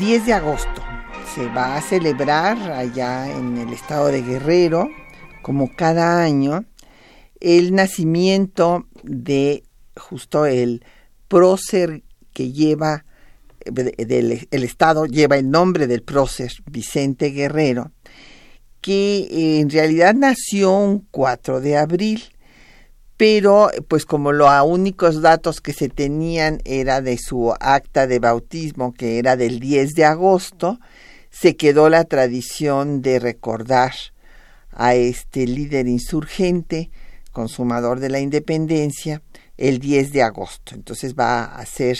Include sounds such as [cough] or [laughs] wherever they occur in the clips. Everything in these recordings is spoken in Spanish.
De agosto. Se va a celebrar allá en el estado de Guerrero, como cada año, el nacimiento de justo el prócer que lleva, del, el estado lleva el nombre del prócer Vicente Guerrero, que en realidad nació un 4 de abril pero pues como los únicos datos que se tenían era de su acta de bautismo, que era del 10 de agosto, se quedó la tradición de recordar a este líder insurgente, consumador de la independencia, el 10 de agosto. Entonces va a ser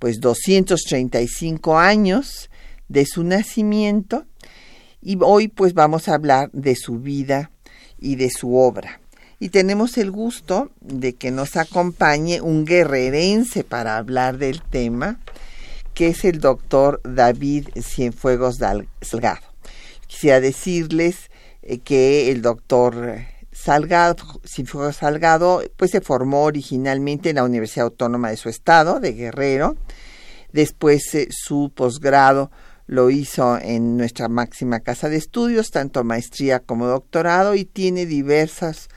pues 235 años de su nacimiento y hoy pues vamos a hablar de su vida y de su obra y tenemos el gusto de que nos acompañe un guerrerense para hablar del tema, que es el doctor David Cienfuegos Salgado. Quisiera decirles eh, que el doctor Salgado, Cienfuegos Salgado, pues se formó originalmente en la Universidad Autónoma de su estado, de Guerrero. Después eh, su posgrado lo hizo en nuestra máxima casa de estudios, tanto maestría como doctorado, y tiene diversas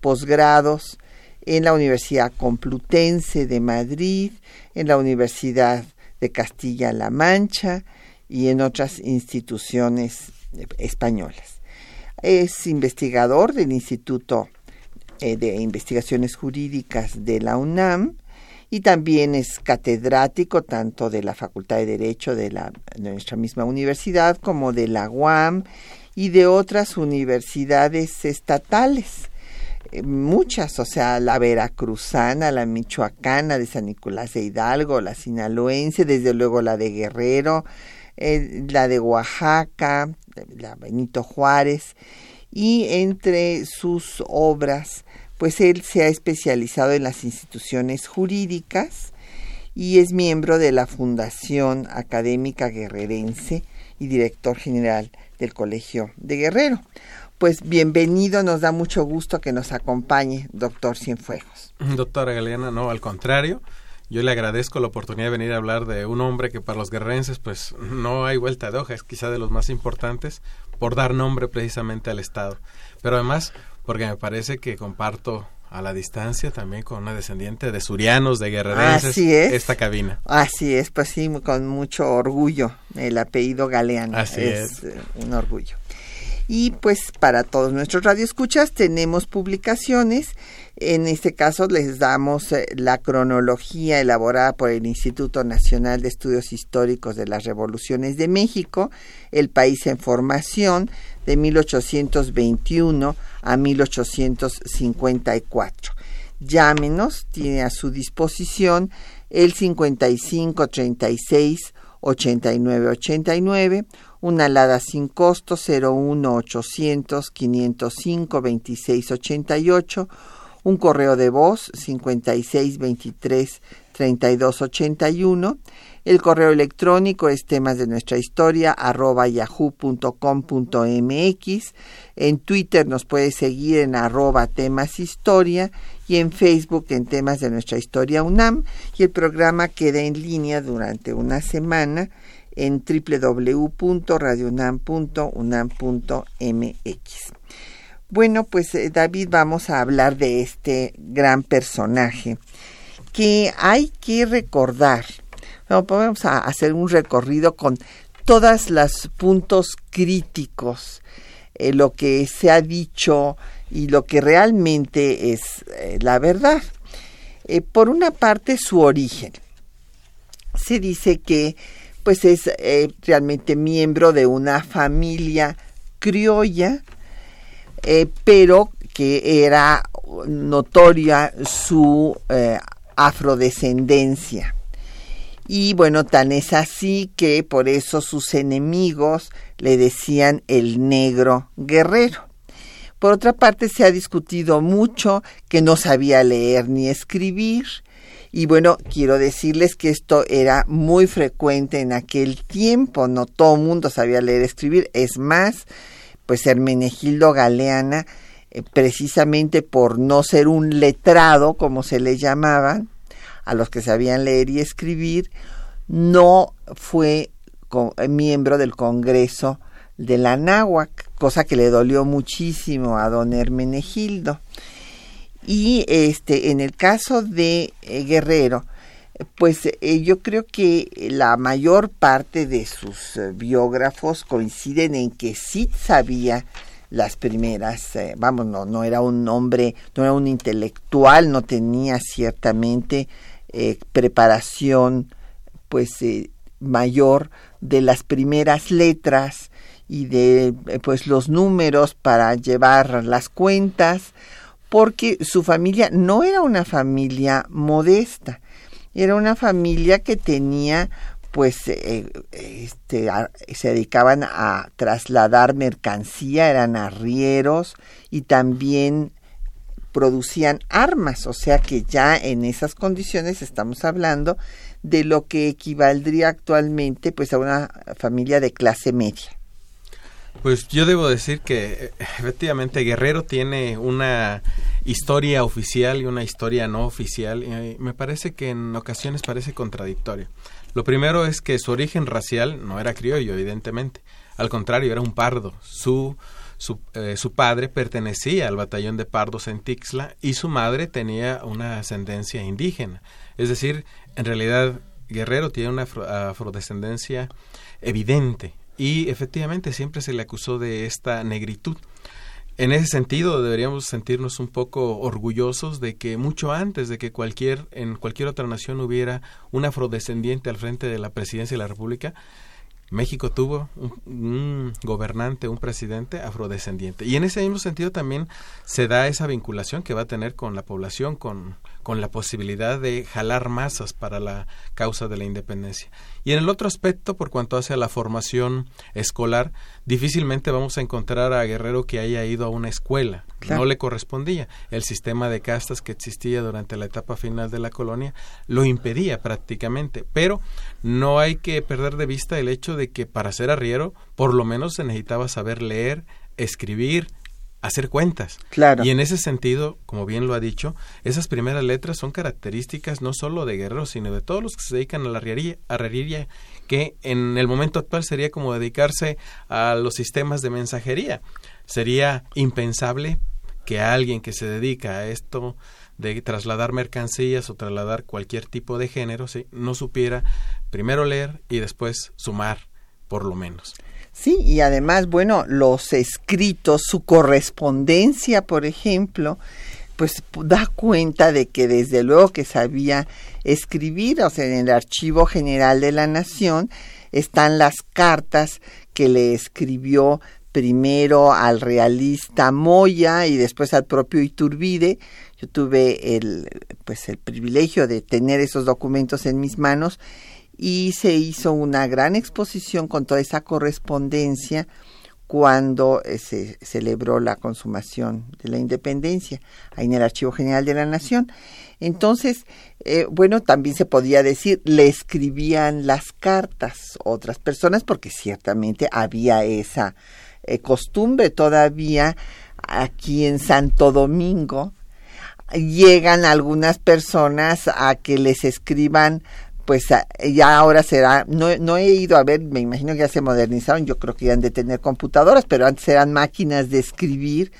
posgrados en la Universidad Complutense de Madrid, en la Universidad de Castilla-La Mancha y en otras instituciones españolas. Es investigador del Instituto eh, de Investigaciones Jurídicas de la UNAM y también es catedrático tanto de la Facultad de Derecho de, la, de nuestra misma universidad como de la UAM y de otras universidades estatales muchas, o sea, la veracruzana, la michoacana de San Nicolás de Hidalgo, la sinaloense, desde luego la de Guerrero, eh, la de Oaxaca, la Benito Juárez, y entre sus obras, pues él se ha especializado en las instituciones jurídicas y es miembro de la Fundación Académica Guerrerense y director general del Colegio de Guerrero pues bienvenido, nos da mucho gusto que nos acompañe, doctor Cienfuegos. Doctora Galeana, no, al contrario, yo le agradezco la oportunidad de venir a hablar de un hombre que para los guerrerenses pues no hay vuelta de hoja, es quizá de los más importantes por dar nombre precisamente al Estado. Pero además porque me parece que comparto a la distancia también con una descendiente de surianos, de guerrerenses, Así es. esta cabina. Así es, pues sí, con mucho orgullo, el apellido Galeano. Así es. Eh, un orgullo. Y pues para todos nuestros radioescuchas tenemos publicaciones. En este caso les damos eh, la cronología elaborada por el Instituto Nacional de Estudios Históricos de las Revoluciones de México, El País en Formación, de 1821 a 1854. Llámenos, tiene a su disposición el 55 36 89 89 una alada sin costo 01800 505 2688, un correo de voz 5623 3281, el correo electrónico es temas de nuestra historia arroba yahoo.com.mx, en Twitter nos puede seguir en arroba temas historia y en Facebook en temas de nuestra historia UNAM. Y el programa queda en línea durante una semana en www.radionam.unam.mx. Bueno, pues eh, David, vamos a hablar de este gran personaje que hay que recordar. vamos a hacer un recorrido con todos los puntos críticos, eh, lo que se ha dicho y lo que realmente es eh, la verdad. por una parte, su origen. Se dice que pues es realmente miembro de una familia criolla eh, pero que era notoria su eh, afrodescendencia. Y bueno, tan es así que por eso sus enemigos le decían el negro guerrero. Por otra parte, se ha discutido mucho que no sabía leer ni escribir. Y bueno, quiero decirles que esto era muy frecuente en aquel tiempo. No todo el mundo sabía leer y escribir. Es más, pues Hermenegildo Galeana, eh, precisamente por no ser un letrado, como se le llamaban, a los que sabían leer y escribir, no fue miembro del Congreso de la Náhuac, cosa que le dolió muchísimo a don Hermenegildo. Y este, en el caso de eh, Guerrero, pues eh, yo creo que la mayor parte de sus eh, biógrafos coinciden en que sí sabía las primeras, vamos, no, no era un hombre, no era un intelectual, no tenía ciertamente preparación pues mayor de las primeras letras y de pues los números para llevar las cuentas, porque su familia no era una familia modesta era una familia que tenía pues eh, este, se dedicaban a trasladar mercancía, eran arrieros y también producían armas, o sea que ya en esas condiciones estamos hablando de lo que equivaldría actualmente pues a una familia de clase media. Pues yo debo decir que efectivamente Guerrero tiene una historia oficial y una historia no oficial y me parece que en ocasiones parece contradictorio. Lo primero es que su origen racial no era criollo, evidentemente. Al contrario, era un pardo. Su, su, eh, su padre pertenecía al batallón de pardos en Tixla y su madre tenía una ascendencia indígena. Es decir, en realidad Guerrero tiene una afrodescendencia evidente y efectivamente siempre se le acusó de esta negritud. En ese sentido, deberíamos sentirnos un poco orgullosos de que mucho antes de que cualquier en cualquier otra nación hubiera un afrodescendiente al frente de la presidencia de la República, México tuvo un, gobernante, un presidente afrodescendiente. Y en ese mismo sentido también se da esa vinculación que va a tener con la población, con, con la posibilidad de jalar masas para la causa de la independencia. Y en el otro aspecto, por cuanto hace a la formación escolar, difícilmente vamos a encontrar a Guerrero que haya ido a una escuela. No le correspondía. El sistema de castas que existía durante la etapa final de la colonia lo impedía prácticamente. Pero no hay que perder de vista el hecho de que para ser arriero, por lo menos se necesitaba saber leer, escribir, hacer cuentas. Claro. Y en ese sentido, como bien lo ha dicho, esas primeras letras son características no solo de guerreros, sino de todos los que se dedican a la arriería, que en el momento actual sería como dedicarse a los sistemas de mensajería. Sería impensable que alguien que se dedica a esto de trasladar mercancías o trasladar cualquier tipo de género, no supiera primero leer y después sumar, por lo menos. Sí, y además, bueno, los escritos, su correspondencia, por ejemplo, pues da cuenta de que desde luego que sabía escribir, o sea, en el Archivo General de la Nación están las cartas que le escribió primero al realista Moya y después al propio Iturbide. Yo tuve el pues el privilegio de tener esos documentos en mis manos y se hizo una gran exposición con toda esa correspondencia cuando eh, se celebró la consumación de la independencia, ahí en el Archivo General de la Nación. Entonces, eh, bueno, también se podía decir, le escribían las cartas otras personas, porque ciertamente había esa eh, costumbre todavía aquí en Santo Domingo. Llegan algunas personas a que les escriban pues ya ahora será, no, no he ido a ver, me imagino que ya se modernizaron, yo creo que ya han de tener computadoras, pero antes eran máquinas de escribir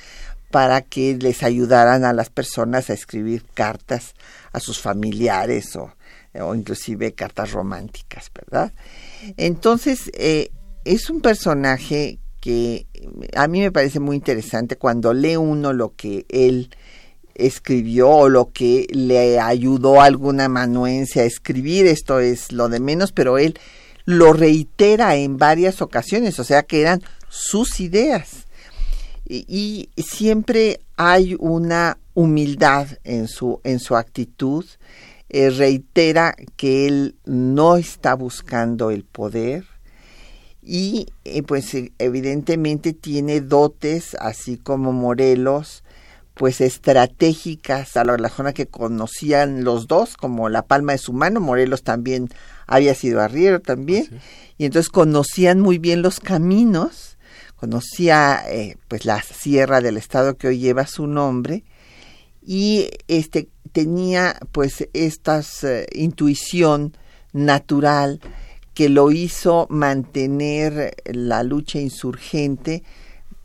para que les ayudaran a las personas a escribir cartas a sus familiares o, o inclusive cartas románticas, ¿verdad? Entonces, eh, es un personaje que a mí me parece muy interesante cuando lee uno lo que él escribió o lo que le ayudó a alguna amanuense a escribir, esto es lo de menos, pero él lo reitera en varias ocasiones, o sea que eran sus ideas. Y, siempre hay una humildad en su, en su actitud, eh, reitera que él no está buscando el poder, y eh, pues evidentemente tiene dotes, así como Morelos, pues estratégicas a la zona que conocían los dos, como la palma de su mano, Morelos también había sido arriero también, y entonces conocían muy bien los caminos, conocía eh, pues la sierra del estado que hoy lleva su nombre, y este tenía pues esta intuición natural que lo hizo mantener la lucha insurgente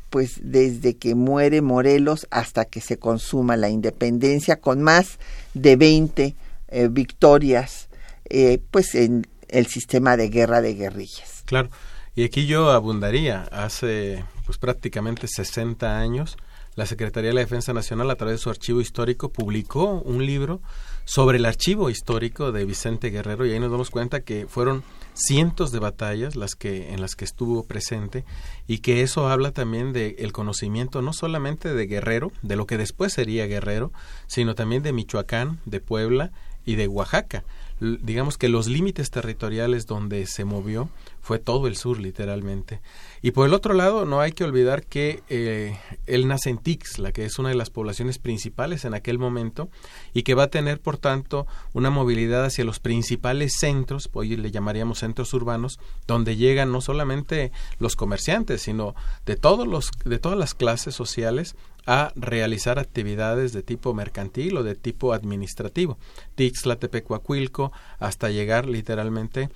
pues desde que muere Morelos hasta que se consuma la independencia con más de 20 eh, victorias eh, pues en el sistema de guerra de guerrillas. Claro, y aquí yo abundaría, hace pues prácticamente 60 años la Secretaría de la Defensa Nacional a través de su archivo histórico publicó un libro sobre el archivo histórico de Vicente Guerrero y ahí nos damos cuenta que fueron cientos de batallas las que en las que estuvo presente y que eso habla también del el conocimiento no solamente de Guerrero, de lo que después sería Guerrero, sino también de Michoacán, de Puebla y de Oaxaca. Digamos que los límites territoriales donde se movió fue todo el sur literalmente. Y por el otro lado, no hay que olvidar que eh, él nace en Tixla, que es una de las poblaciones principales en aquel momento, y que va a tener, por tanto, una movilidad hacia los principales centros, hoy le llamaríamos centros urbanos, donde llegan no solamente los comerciantes, sino de, todos los, de todas las clases sociales a realizar actividades de tipo mercantil o de tipo administrativo. Tixla, Tepecuacuilco, hasta llegar literalmente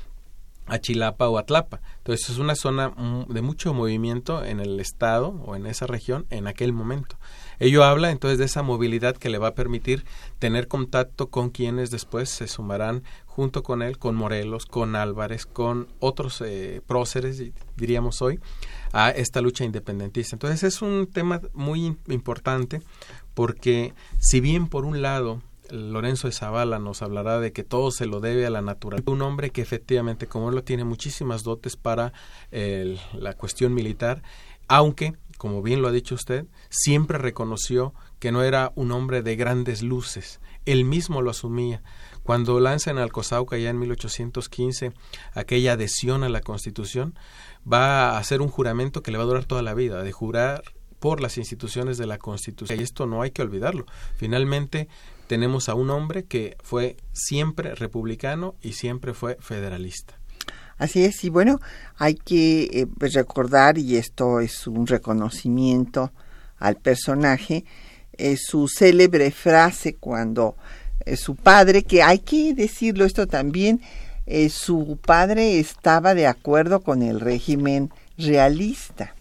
a Chilapa o Atlapa. Entonces es una zona de mucho movimiento en el estado o en esa región en aquel momento. Ello habla entonces de esa movilidad que le va a permitir tener contacto con quienes después se sumarán junto con él, con Morelos, con Álvarez, con otros eh, próceres, diríamos hoy, a esta lucha independentista. Entonces es un tema muy importante porque si bien por un lado Lorenzo de Zavala nos hablará de que todo se lo debe a la naturaleza. Un hombre que efectivamente, como él lo tiene muchísimas dotes para la cuestión militar, aunque, como bien lo ha dicho usted, siempre reconoció que no era un hombre de grandes luces. Él mismo lo asumía. Cuando lanza en Alcozauca ya en 1815 aquella adhesión a la Constitución, va a hacer un juramento que le va a durar toda la vida, de jurar por las instituciones de la Constitución. Y esto no hay que olvidarlo. Finalmente, tenemos a un hombre que fue siempre republicano y siempre fue federalista. Así es, y bueno, hay que eh, pues, recordar, y esto es un reconocimiento al personaje, eh, su célebre frase cuando eh, su padre, que hay que decirlo esto también, su padre estaba de acuerdo con el régimen realista,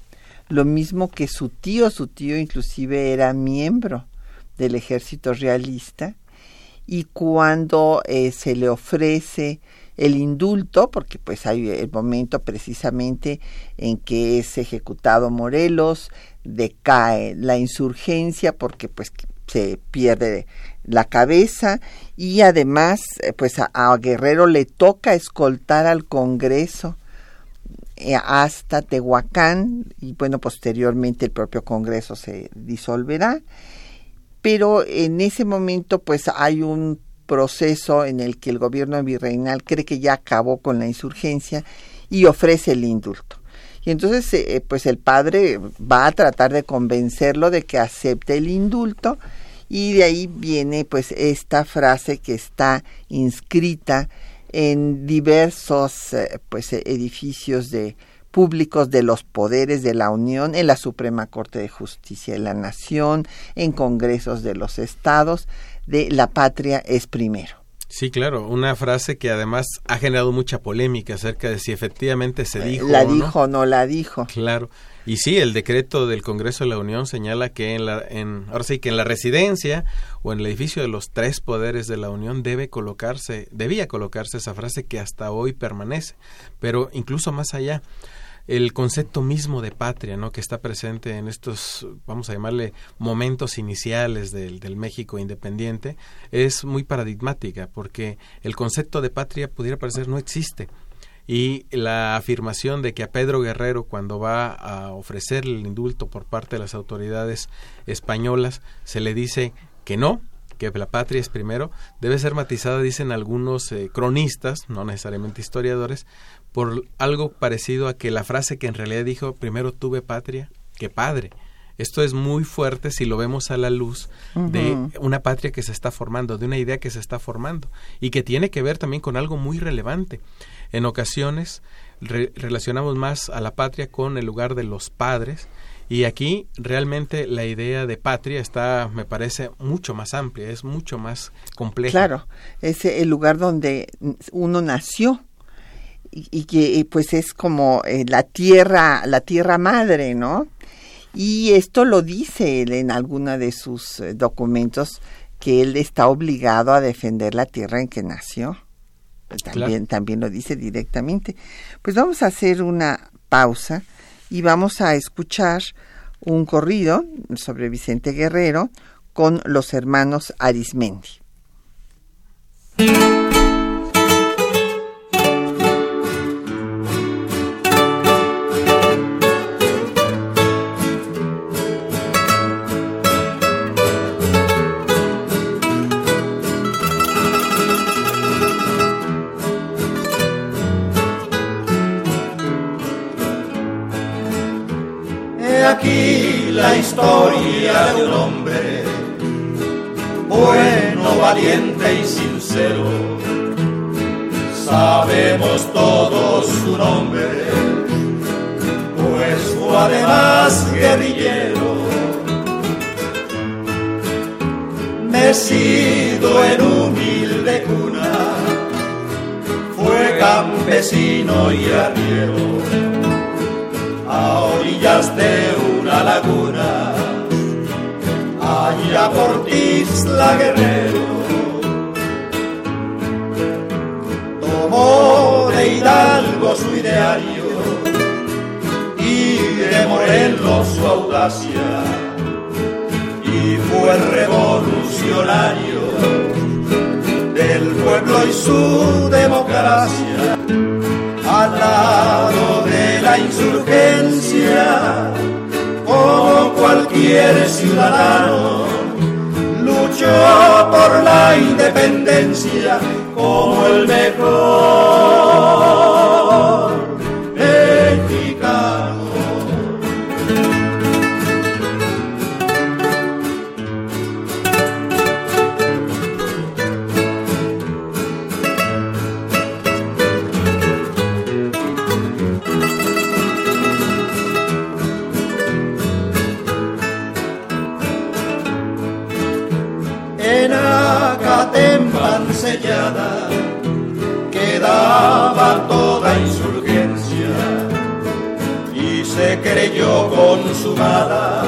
lo mismo que su tío, su tío inclusive era miembro del ejército realista. Y cuando eh, se le ofrece el indulto, porque pues hay el momento precisamente en que es ejecutado Morelos, decae la insurgencia porque pues se pierde la cabeza y además eh, pues a, Guerrero le toca escoltar al Congreso eh, hasta Tehuacán y bueno posteriormente el propio Congreso se disolverá pero en ese momento pues hay un proceso en el que el gobierno virreinal cree que ya acabó con la insurgencia y ofrece el indulto. Y entonces eh, pues el padre va a tratar de convencerlo de que acepte el indulto y de ahí viene pues esta frase que está inscrita en diversos eh, pues edificios de públicos de los poderes de la Unión, en la Suprema Corte de Justicia de la Nación, en congresos de los estados, de la patria es primero. Sí, claro, una frase que además ha generado mucha polémica acerca de si efectivamente se dijo. La o dijo o no la dijo. Claro. Y sí, el decreto del Congreso de la Unión señala que en la, en, ahora sí, que en la residencia o en el edificio de los tres poderes de la Unión debe colocarse, debía colocarse esa frase que hasta hoy permanece. Pero incluso más allá, el concepto mismo de patria, ¿no? que está presente en estos, vamos a llamarle, momentos iniciales del, del, México independiente, es muy paradigmática, porque el concepto de patria pudiera parecer no existe. Y la afirmación de que a Pedro Guerrero, cuando va a ofrecer el indulto por parte de las autoridades españolas, se le dice que no, que la patria es primero, debe ser matizada, dicen algunos eh, cronistas, no necesariamente historiadores, por algo parecido a que la frase que en realidad dijo primero tuve patria que padre. Esto es muy fuerte si lo vemos a la luz uh -huh. de una patria que se está formando, de una idea que se está formando y que tiene que ver también con algo muy relevante. En ocasiones re relacionamos más a la patria con el lugar de los padres y aquí realmente la idea de patria está, me parece, mucho más amplia, es mucho más compleja. Claro, es el lugar donde uno nació y, y que pues es como eh, la tierra, la tierra madre, ¿no? Y esto lo dice él en alguno de sus eh, documentos que él está obligado a defender la tierra en que nació. También, claro. también lo dice directamente. Pues vamos a hacer una pausa y vamos a escuchar un corrido sobre Vicente Guerrero con los hermanos Arismendi. Valiente y sincero. Sabemos todos su nombre, pues fue además guerrillero. Mecido en humilde cuna, fue campesino y arriero a orillas de una laguna, allá por Tisla Guerrero. Su ideario y de Morelos su audacia, y fue revolucionario del pueblo y su democracia. Al lado de la insurgencia, como cualquier ciudadano, luchó por la independencia como el mejor toda insurgencia y se creyó consumada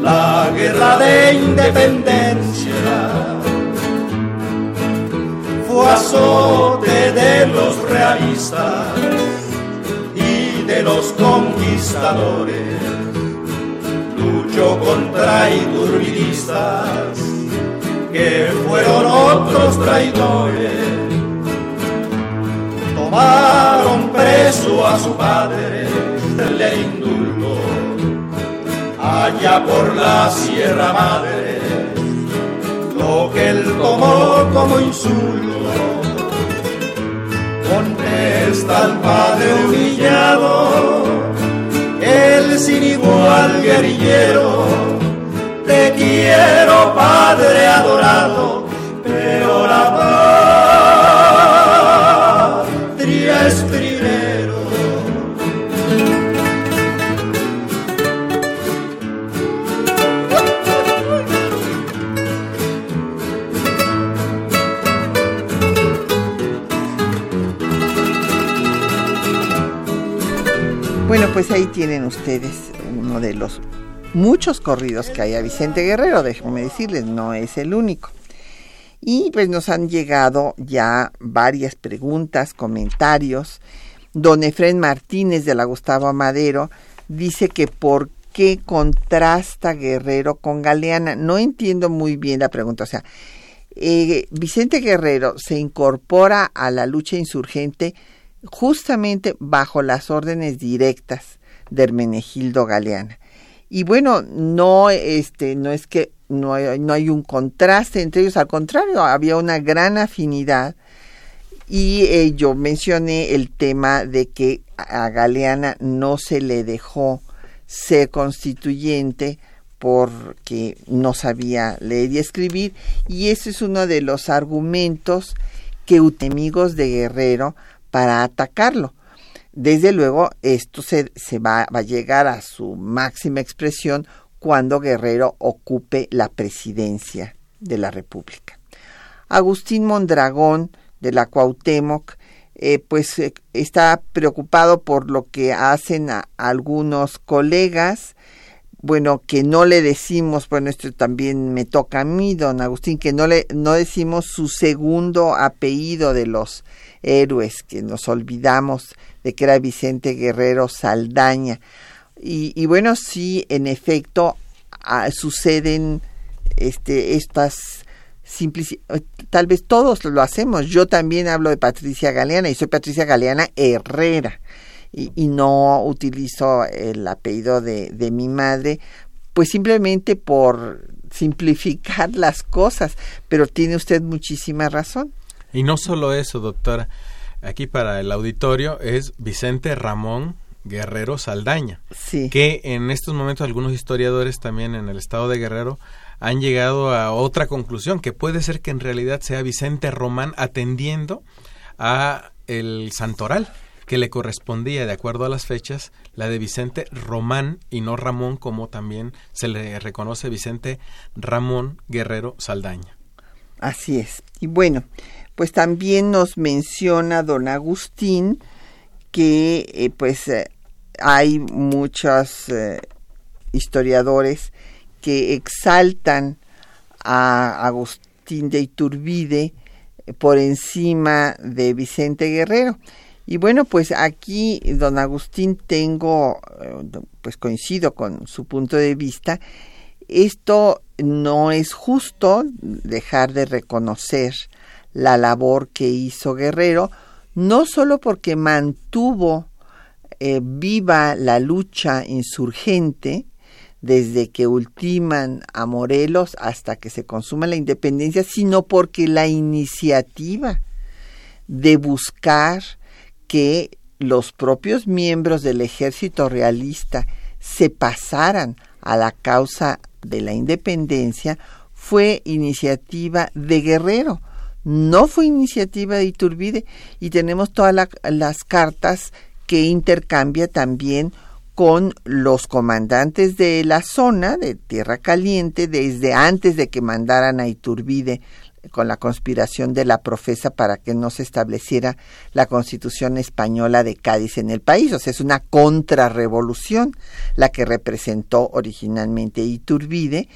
la guerra de independencia. Fue azote de los realistas y de los conquistadores, luchó contra iturbidistas que fueron otros traidores. Tomaron preso a su padre, le indultó allá por la Sierra Madre, lo que él tomó como insulto. Contesta al padre humillado, el sin igual guerrillero te quiero, Padre adorado, ustedes uno de los muchos corridos que hay a Vicente Guerrero, déjenme decirles, no es el único. Y pues nos han llegado ya varias preguntas, comentarios. Don Efren Martínez de la Gustavo Madero dice que por qué contrasta Guerrero con Galeana. No entiendo muy bien la pregunta. O sea, eh, Vicente Guerrero se incorpora a la lucha insurgente justamente bajo las órdenes directas de Hermenegildo Galeana. Y bueno, no, este, no es que no hay, no hay un contraste entre ellos, al contrario, había una gran afinidad. Y eh, yo mencioné el tema de que a Galeana no se le dejó ser constituyente porque no sabía leer y escribir y ese es uno de los argumentos que enemigos de Guerrero para atacarlo. Desde luego, esto se, se va, va, a llegar a su máxima expresión cuando Guerrero ocupe la presidencia de la República. Agustín Mondragón, de la Cuauhtémoc, eh, pues eh, está preocupado por lo que hacen a, algunos colegas, bueno, que no le decimos, bueno, esto también me toca a mí, don Agustín, que no le no decimos su segundo apellido de los héroes, que nos olvidamos de que era Vicente Guerrero Saldaña. Y, y bueno, sí, en efecto, suceden este, estas tal vez todos lo hacemos. Yo también hablo de Patricia Galeana y soy Patricia Galeana Herrera y, y no utilizo el apellido de, de mi madre, pues simplemente por simplificar [laughs] las cosas, pero tiene usted muchísima razón. Y no solo eso, doctora. Aquí para el auditorio es Vicente Ramón Guerrero Saldaña, Sí. que en estos momentos algunos historiadores también en el estado de Guerrero han llegado a otra conclusión, que puede ser que en realidad sea Vicente Román atendiendo a el santoral que le correspondía de acuerdo a las fechas, la de Vicente Román y no Ramón, como también se le reconoce Vicente Ramón Guerrero Saldaña. Así es. Y bueno, pues también nos menciona don Agustín que eh, pues eh, hay muchos eh, historiadores que exaltan a Agustín de Iturbide por encima de Vicente Guerrero. Y bueno, pues aquí, don Agustín, tengo, pues coincido con su punto de vista, esto no es justo dejar de reconocer la labor que hizo Guerrero, no solo porque mantuvo eh, viva la lucha insurgente, desde que ultiman a Morelos hasta que se consuma la independencia, sino porque la iniciativa de buscar que los propios miembros del ejército realista se pasaran a la causa de la independencia fue iniciativa de Guerrero, no fue iniciativa de Iturbide y tenemos todas la, las cartas que intercambia también con los comandantes de la zona de Tierra Caliente desde antes de que mandaran a Iturbide con la conspiración de la profesa para que no se estableciera la constitución española de Cádiz en el país. O sea, es una contrarrevolución la que representó originalmente Iturbide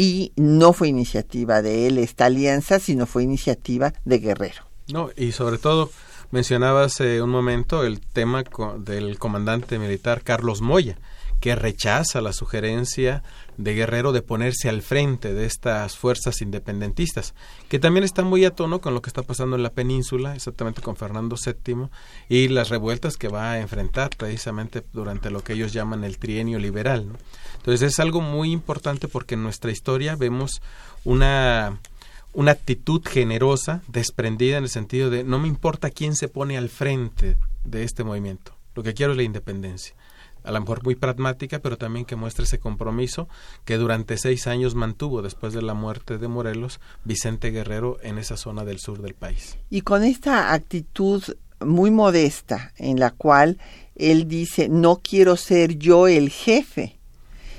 y no fue iniciativa de él esta alianza, sino fue iniciativa de Guerrero. No, y sobre todo mencionabas hace un momento el tema del comandante militar Carlos Moya, que rechaza la sugerencia de Guerrero de ponerse al frente de estas fuerzas independentistas, que también está muy a tono con lo que está pasando en la península, exactamente con Fernando VII, y las revueltas que va a enfrentar precisamente durante lo que ellos llaman el trienio liberal. Entonces es algo muy importante porque en nuestra historia vemos una una actitud generosa, desprendida en el sentido de no me importa quién se pone al frente de este movimiento, lo que quiero es la independencia. A lo mejor muy pragmática, pero también que muestre ese compromiso que durante seis años mantuvo después de la muerte de Morelos Vicente Guerrero en esa zona del sur del país. Y con esta actitud muy modesta en la cual él dice, no quiero ser yo el jefe,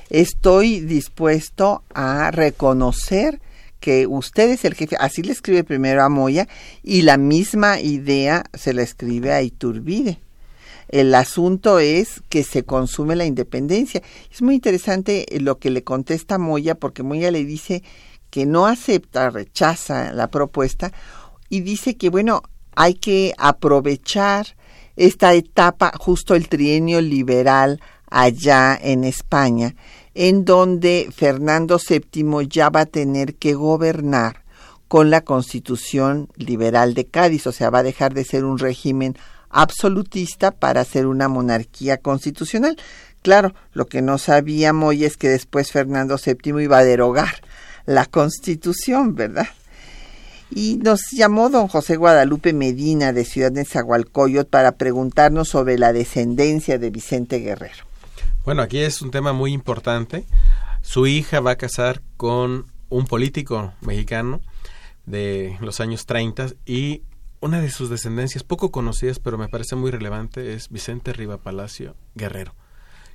estoy dispuesto a reconocer que usted es el jefe, así le escribe primero a Moya y la misma idea se la escribe a Iturbide. El asunto es que se consume la independencia. Es muy interesante lo que le contesta Moya, porque Moya le dice que no acepta, rechaza la propuesta y dice que, bueno, hay que aprovechar esta etapa, justo el trienio liberal allá en España, en donde Fernando VII ya va a tener que gobernar con la constitución liberal de Cádiz, o sea, va a dejar de ser un régimen absolutista para ser una monarquía constitucional. Claro, lo que no sabíamos hoy es que después Fernando VII iba a derogar la constitución, ¿verdad? Y nos llamó don José Guadalupe Medina de Ciudad de Zagualcoyot para preguntarnos sobre la descendencia de Vicente Guerrero. Bueno, aquí es un tema muy importante. Su hija va a casar con un político mexicano de los años 30 y una de sus descendencias poco conocidas, pero me parece muy relevante, es Vicente Riva Palacio Guerrero,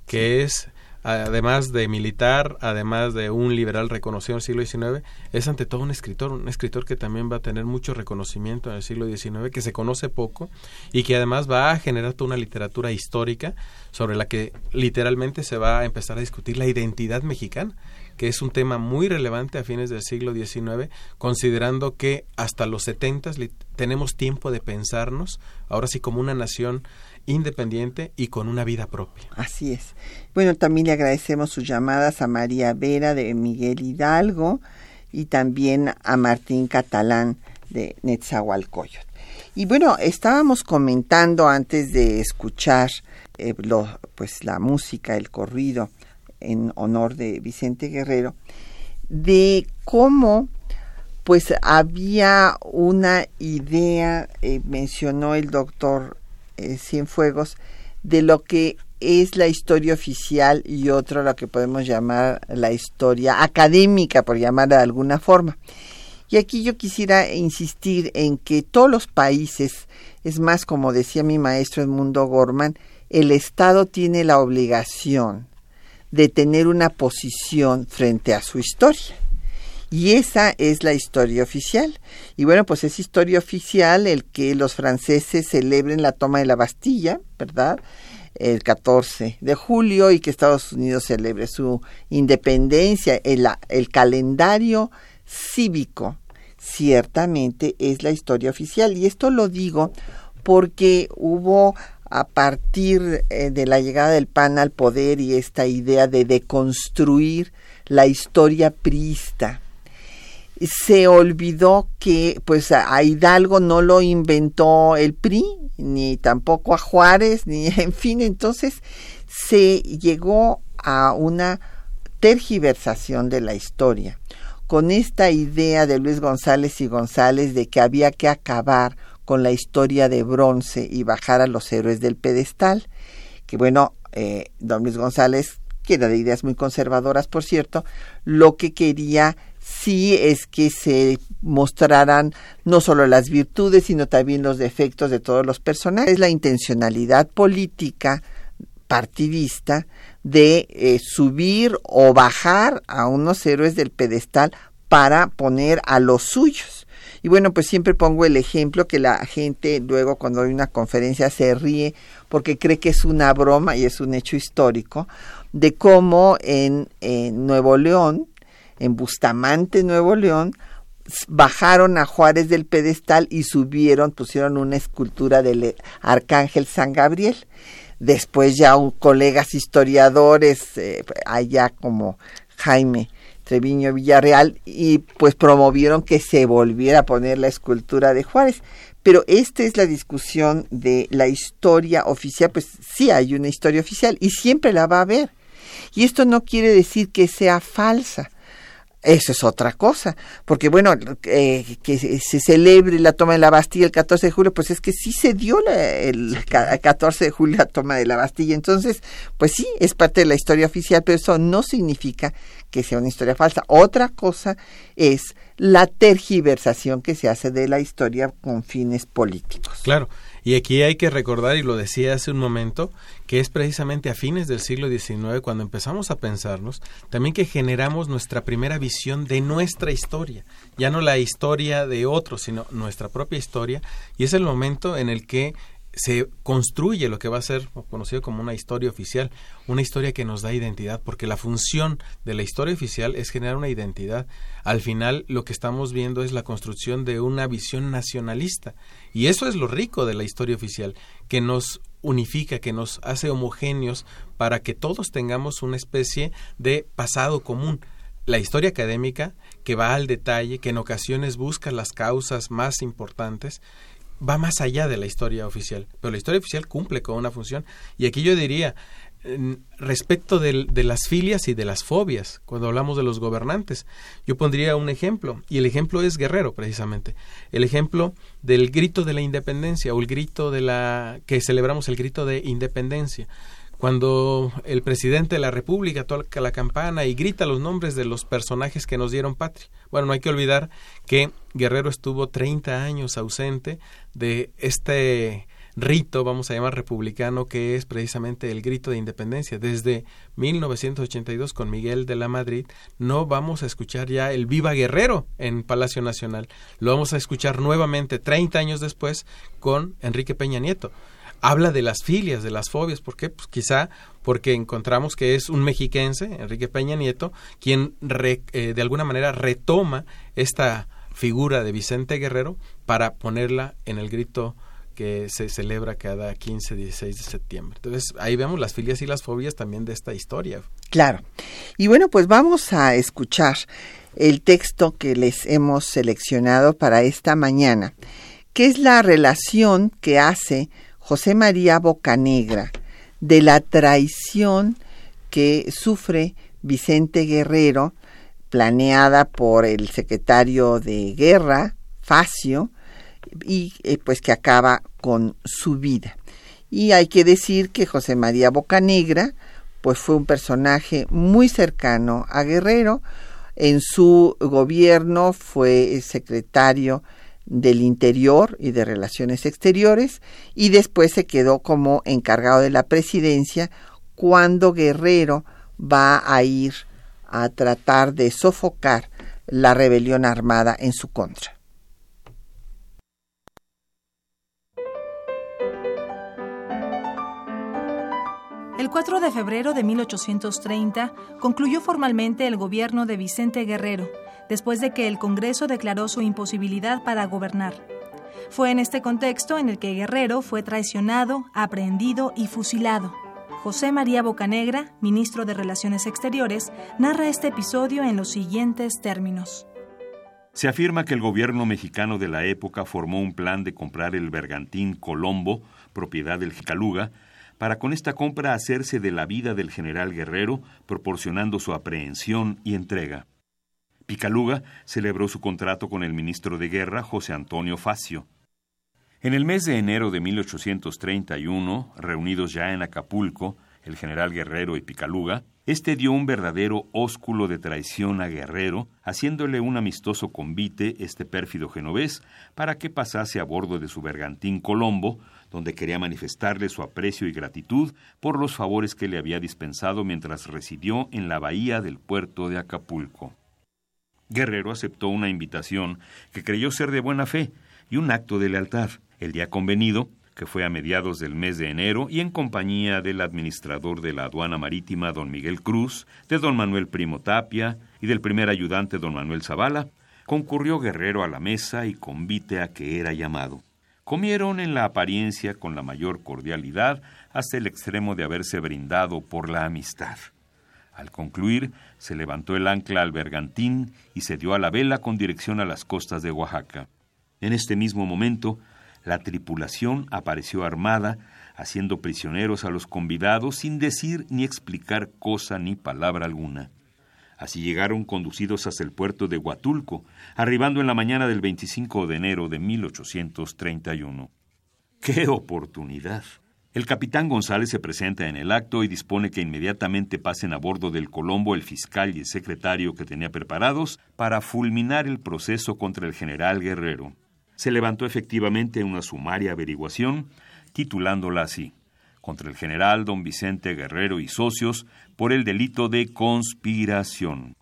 que es además de militar, además de un liberal reconocido en el siglo XIX, es ante todo un escritor, un escritor que también va a tener mucho reconocimiento en el siglo XIX, que se conoce poco y que además va a generar toda una literatura histórica sobre la que literalmente se va a empezar a discutir la identidad mexicana que es un tema muy relevante a fines del siglo XIX, considerando que hasta los 70 tenemos tiempo de pensarnos, ahora sí como una nación independiente y con una vida propia. Así es. Bueno, también le agradecemos sus llamadas a María Vera de Miguel Hidalgo y también a Martín Catalán de Netzahualcoyot. Y bueno, estábamos comentando antes de escuchar eh, pues la música, el corrido en honor de Vicente Guerrero, de cómo pues había una idea, eh, mencionó el doctor eh, Cienfuegos, de lo que es la historia oficial y otro lo que podemos llamar la historia académica, por llamarla de alguna forma. Y aquí yo quisiera insistir en que todos los países, es más como decía mi maestro Edmundo Gorman, el Estado tiene la obligación de tener una posición frente a su historia. Y esa es la historia oficial. Y bueno, pues es historia oficial el que los franceses celebren la toma de la Bastilla, ¿verdad? El 14 de julio y que Estados Unidos celebre su independencia. El, el calendario cívico ciertamente es la historia oficial. Y esto lo digo porque hubo a partir eh, de la llegada del PAN al poder y esta idea de deconstruir la historia priista se olvidó que pues a Hidalgo no lo inventó el PRI, ni tampoco a Juárez, ni [laughs] en fin, entonces se llegó a una tergiversación de la historia con esta idea de Luis González y González de que había que acabar con la historia de bronce y bajar a los héroes del pedestal, que bueno, eh, don Luis González, que era de ideas muy conservadoras, por cierto, lo que quería sí es que se mostraran no solo las virtudes, sino también los defectos de todos los personajes. Es la intencionalidad política partidista de eh, subir o bajar a unos héroes del pedestal para poner a los suyos. Y bueno, pues siempre pongo el ejemplo que la gente luego cuando hay una conferencia se ríe porque cree que es una broma y es un hecho histórico de cómo en, Nuevo León en Bustamante, Nuevo León, bajaron a Juárez del pedestal y subieron, pusieron una escultura del arcángel San Gabriel. Después ya un, colegas historiadores eh, allá como Jaime Treviño Villarreal y pues promovieron que se volviera a poner la escultura de Juárez. Pero esta es la discusión de la historia oficial, pues sí hay una historia oficial y siempre la va a haber. Y esto no quiere decir que sea falsa eso es otra cosa, porque bueno, eh, que se celebre la toma de la Bastilla el 14 de julio, pues es que sí se dio el 14 de julio la toma de la Bastilla, entonces, pues sí, es parte de la historia oficial, pero eso no significa que sea una historia falsa. Otra cosa es la tergiversación que se hace de la historia con fines políticos. Claro, y aquí hay que recordar, y lo decía hace un momento, que es precisamente a fines del siglo XIX cuando empezamos a pensarnos, también que generamos nuestra primera visión de nuestra historia, ya no la historia de otros, sino nuestra propia historia, y es el momento en el que se construye lo que va a ser conocido como una historia oficial, una historia que nos da identidad, porque la función de la historia oficial es generar una identidad. Al final lo que estamos viendo es la construcción de una visión nacionalista y eso es lo rico de la historia oficial, que nos unifica, que nos hace homogéneos para que todos tengamos una especie de pasado común. La historia académica, que va al detalle, que en ocasiones busca las causas más importantes, va más allá de la historia oficial, pero la historia oficial cumple con una función. Y aquí yo diría, respecto de, las filias y de las fobias, cuando hablamos de los gobernantes, yo pondría un ejemplo, y el ejemplo es Guerrero, precisamente. El ejemplo del grito de la independencia, o el grito de la que celebramos el grito de independencia cuando el presidente de la República toca la campana y grita los nombres de los personajes que nos dieron patria. Bueno, no hay que olvidar que Guerrero estuvo 30 años ausente de este rito, vamos a llamar republicano, que es precisamente el grito de independencia. Desde 1982 con Miguel de la Madrid no vamos a escuchar ya el Viva Guerrero en Palacio Nacional. Lo vamos a escuchar nuevamente 30 años después con Enrique Peña Nieto habla de las filias, de las fobias. ¿Por qué? Pues quizá porque encontramos que es un mexiquense, Enrique Peña Nieto, quien eh, de alguna manera retoma esta figura de Vicente Guerrero para ponerla en el grito que se celebra cada 15, 16 de septiembre. Entonces, ahí vemos las filias y las fobias también de esta historia. Claro. Y bueno, pues vamos a escuchar el texto que les hemos seleccionado para esta mañana, que es la relación que hace José María Bocanegra de la traición que sufre Vicente Guerrero, planeada por el secretario de Guerra, Facio, y eh, pues que acaba con su vida. Y hay que decir que José María Bocanegra pues fue un personaje muy cercano a Guerrero. En su gobierno fue secretario del Interior y de Relaciones Exteriores y después se quedó como encargado de la presidencia cuando Guerrero va a ir a tratar de sofocar la rebelión armada en su contra. El 4 de febrero de 1830 concluyó formalmente el gobierno de Vicente Guerrero, después de que el Congreso declaró su imposibilidad para gobernar. Fue en este contexto en el que Guerrero fue traicionado, aprehendido y fusilado. José María Bocanegra, ministro de Relaciones Exteriores, narra este episodio en los siguientes términos. Se afirma que el gobierno mexicano de la época formó un plan de comprar el bergantín Colombo, propiedad del Jicaluga, para con esta compra hacerse de la vida del general Guerrero, proporcionando su aprehensión y entrega. Picaluga celebró su contrato con el ministro de Guerra, José Antonio Facio. En el mes de enero de 1831, reunidos ya en Acapulco, el general Guerrero y Picaluga, este dio un verdadero ósculo de traición a Guerrero, haciéndole un amistoso convite este pérfido genovés para que pasase a bordo de su bergantín Colombo, donde quería manifestarle su aprecio y gratitud por los favores que le había dispensado mientras residió en la bahía del puerto de Acapulco. Guerrero aceptó una invitación que creyó ser de buena fe y un acto de lealtad. El día convenido, que fue a mediados del mes de enero y en compañía del administrador de la aduana marítima, don Miguel Cruz, de don Manuel Primo Tapia y del primer ayudante, don Manuel Zavala, concurrió Guerrero a la mesa y convite a que era llamado. Comieron en la apariencia con la mayor cordialidad hasta el extremo de haberse brindado por la amistad. Al concluir, se levantó el ancla al bergantín y se dio a la vela con dirección a las costas de Oaxaca. En este mismo momento, la tripulación apareció armada, haciendo prisioneros a los convidados sin decir ni explicar cosa ni palabra alguna. Así llegaron conducidos hasta el puerto de Huatulco, arribando en la mañana del 25 de enero de 1831. ¡Qué oportunidad! El capitán González se presenta en el acto y dispone que inmediatamente pasen a bordo del Colombo el fiscal y el secretario que tenía preparados para fulminar el proceso contra el general Guerrero. Se levantó efectivamente una sumaria averiguación, titulándola así contra el general don Vicente Guerrero y socios por el delito de conspiración.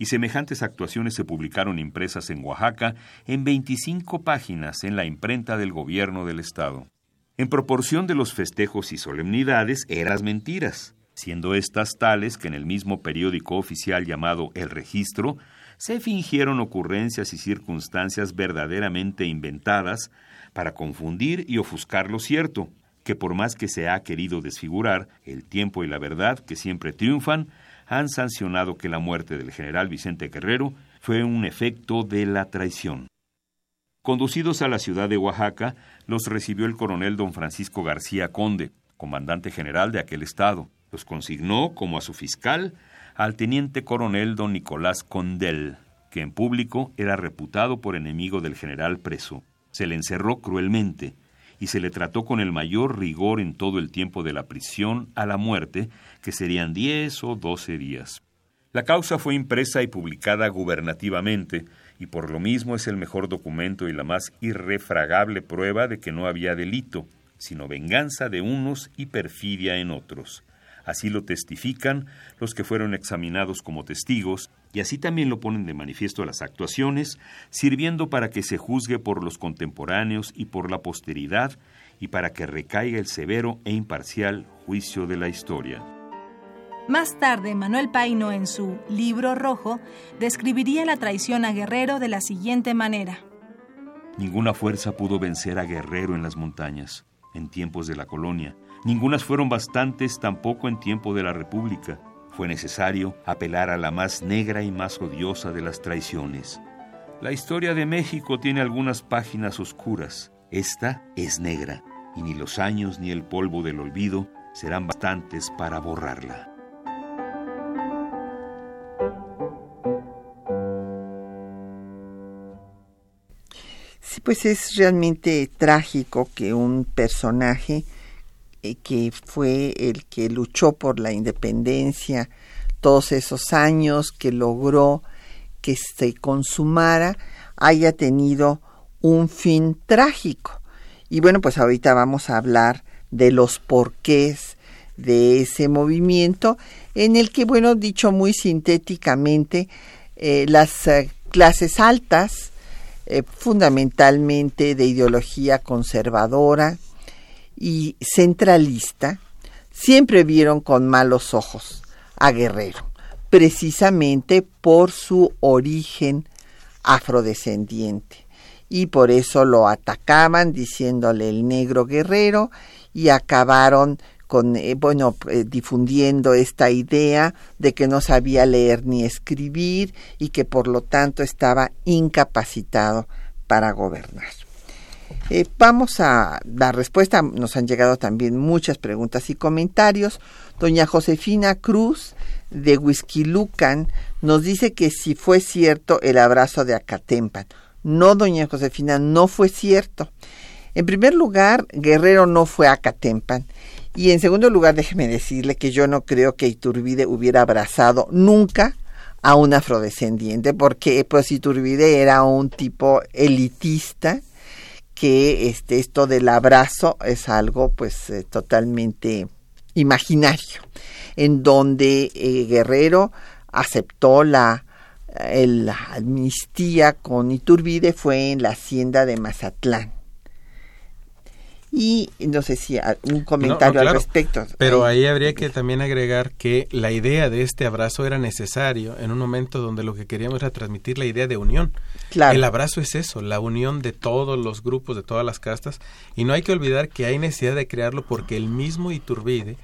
Y semejantes actuaciones se publicaron impresas en Oaxaca en 25 páginas en la imprenta del gobierno del Estado. En proporción de los festejos y solemnidades eran las mentiras, siendo estas tales que en el mismo periódico oficial llamado El Registro se fingieron ocurrencias y circunstancias verdaderamente inventadas para confundir y ofuscar lo cierto, que por más que se ha querido desfigurar, el tiempo y la verdad, que siempre triunfan, han sancionado que la muerte del general Vicente Guerrero fue un efecto de la traición. Conducidos a la ciudad de Oaxaca, los recibió el coronel don Francisco García Conde, comandante general de aquel estado. Los consignó como a su fiscal al teniente coronel don Nicolás Condel, que en público era reputado por enemigo del general preso. Se le encerró cruelmente, y se le trató con el mayor rigor en todo el tiempo de la prisión a la muerte, que serían diez o doce días. La causa fue impresa y publicada gubernativamente, y por lo mismo es el mejor documento y la más irrefragable prueba de que no había delito, sino venganza de unos y perfidia en otros. Así lo testifican los que fueron examinados como testigos, y así también lo ponen de manifiesto las actuaciones, sirviendo para que se juzgue por los contemporáneos y por la posteridad, y para que recaiga el severo e imparcial juicio de la historia. Más tarde, Manuel Paino, en su Libro Rojo, describiría la traición a Guerrero de la siguiente manera. Ninguna fuerza pudo vencer a Guerrero en las montañas, en tiempos de la colonia, Ningunas fueron bastantes tampoco en tiempo de la República. Fue necesario apelar a la más negra y más odiosa de las traiciones. La historia de México tiene algunas páginas oscuras. Esta es negra, y ni los años ni el polvo del olvido serán bastantes para borrarla. Sí, pues es realmente trágico que un personaje eh, que fue el que luchó por la independencia todos esos años, que logró que se consumara, haya tenido un fin trágico. Y bueno, pues ahorita vamos a hablar de los porqués de ese movimiento, en el que, bueno, dicho muy sintéticamente, eh, las eh, clases altas, fundamentalmente de ideología conservadora, y centralista siempre vieron con malos ojos a Guerrero, precisamente por su origen afrodescendiente. Y por eso lo atacaban diciéndole el negro guerrero y acabaron con, eh, bueno, eh, difundiendo esta idea de que no sabía leer ni escribir y que por lo tanto estaba incapacitado para gobernar. Eh, vamos a dar respuesta. Nos han llegado también muchas preguntas y comentarios. Doña Josefina Cruz de Lucan nos dice que si fue cierto el abrazo de Acatempan. No, doña Josefina, no fue cierto. En primer lugar, Guerrero no fue a Acatempan. Y en segundo lugar, déjeme decirle que yo no creo que Iturbide hubiera abrazado nunca a un afrodescendiente, porque pues Iturbide era un tipo elitista, que este, esto del abrazo es algo pues eh, totalmente imaginario, en donde eh, Guerrero aceptó la, la amnistía con Iturbide fue en la hacienda de Mazatlán. Y no sé si un comentario al respecto. Pero ahí habría que también agregar que la idea de este abrazo era necesario en un momento donde lo que queríamos era transmitir la idea de unión. El abrazo es eso, la unión de todos los grupos, de todas las castas. Y no hay que olvidar que hay necesidad de crearlo porque el mismo Iturbide,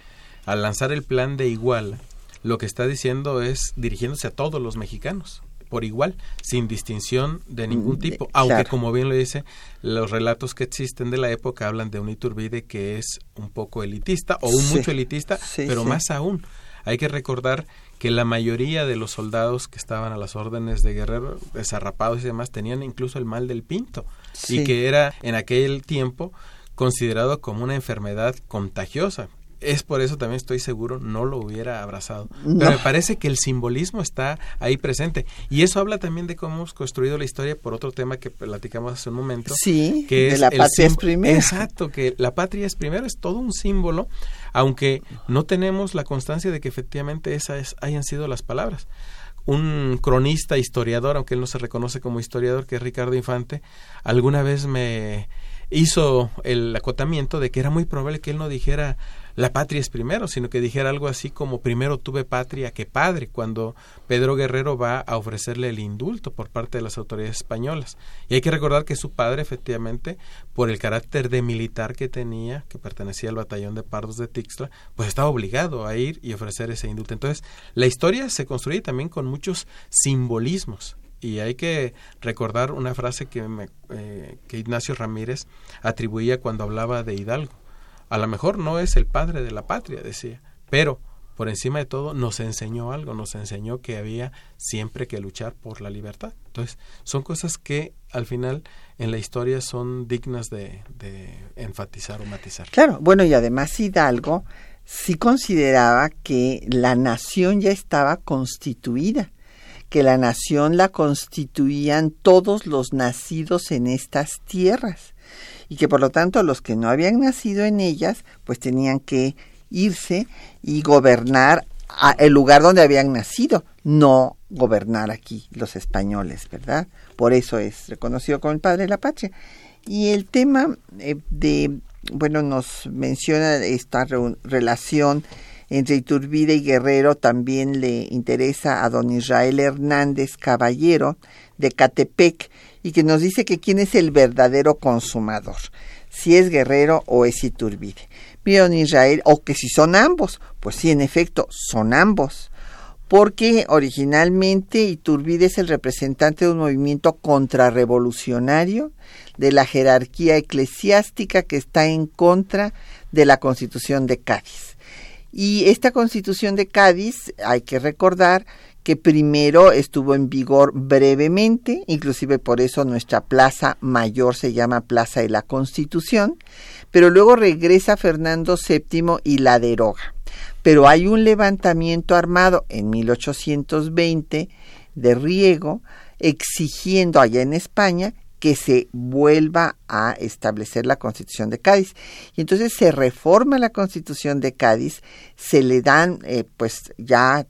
al lanzar el plan de Iguala, lo que está diciendo es dirigiéndose a todos los mexicanos por igual, sin distinción de ningún mm, tipo, aunque como bien lo dice, los relatos que existen de la época hablan de un Iturbide que es un poco elitista o un mucho elitista, pero más aún, hay que recordar que la mayoría de los soldados que estaban a las órdenes de Guerrero, desarrapados y demás, tenían incluso el mal del pinto. Y que era en aquel tiempo considerado como una enfermedad contagiosa es por eso también estoy seguro no lo hubiera abrazado. Pero me parece que el simbolismo está ahí presente. Y eso habla también de cómo hemos construido la historia por otro tema que platicamos hace un momento. Sí, que es la patria es primero. Exacto, que la patria es primero, es todo un símbolo, aunque no tenemos la constancia de que efectivamente esas hayan sido las palabras. Un cronista, historiador, aunque él no se reconoce como historiador, que es Ricardo Infante, alguna vez me hizo el acotamiento de que era muy probable que él no dijera la patria es primero, sino que dijera algo así como primero tuve patria que padre, cuando Pedro Guerrero va a ofrecerle el indulto por parte de las autoridades españolas. Y hay que recordar que su padre, efectivamente, por el carácter de militar que tenía, que pertenecía al batallón de Pardos de Tixla, pues estaba obligado a ir y ofrecer ese indulto. Entonces, la historia se construye también con muchos simbolismos. Y hay que recordar una frase que, eh, que Ignacio Ramírez atribuía cuando hablaba de Hidalgo a lo mejor no es el padre de la patria, decía, pero por encima de todo nos enseñó algo, nos enseñó que había siempre que luchar por la libertad. Entonces, son cosas que al final en la historia son dignas de, enfatizar o matizar. Claro, bueno, y además Hidalgo sí consideraba que la nación ya estaba constituida, que la nación la constituían todos los nacidos en estas tierras y que por lo tanto los que no habían nacido en ellas pues tenían que irse y gobernar a el lugar donde habían nacido, no gobernar aquí los españoles, ¿verdad? Por eso es reconocido como el padre de la patria. Y el tema eh, de, bueno, nos menciona esta relación entre Iturbide y Guerrero, también le interesa a don Israel Hernández Caballero de Catepec, y que nos dice que quién es el verdadero consumador, si es Guerrero o es Iturbide. Miren Israel, o que si son ambos, pues sí, en efecto, son ambos, porque originalmente Iturbide es el representante de un movimiento contrarrevolucionario de la jerarquía eclesiástica que está en contra de la constitución de Cádiz. Y esta constitución de Cádiz, hay que recordar, que primero estuvo en vigor brevemente, inclusive por eso nuestra plaza mayor se llama Plaza de la Constitución, pero luego regresa Fernando VII y la deroga. Pero hay un levantamiento armado en 1820 de Riego exigiendo allá en España que se vuelva a establecer la Constitución de Cádiz. Y entonces se reforma la Constitución de Cádiz, se le dan eh, pues ya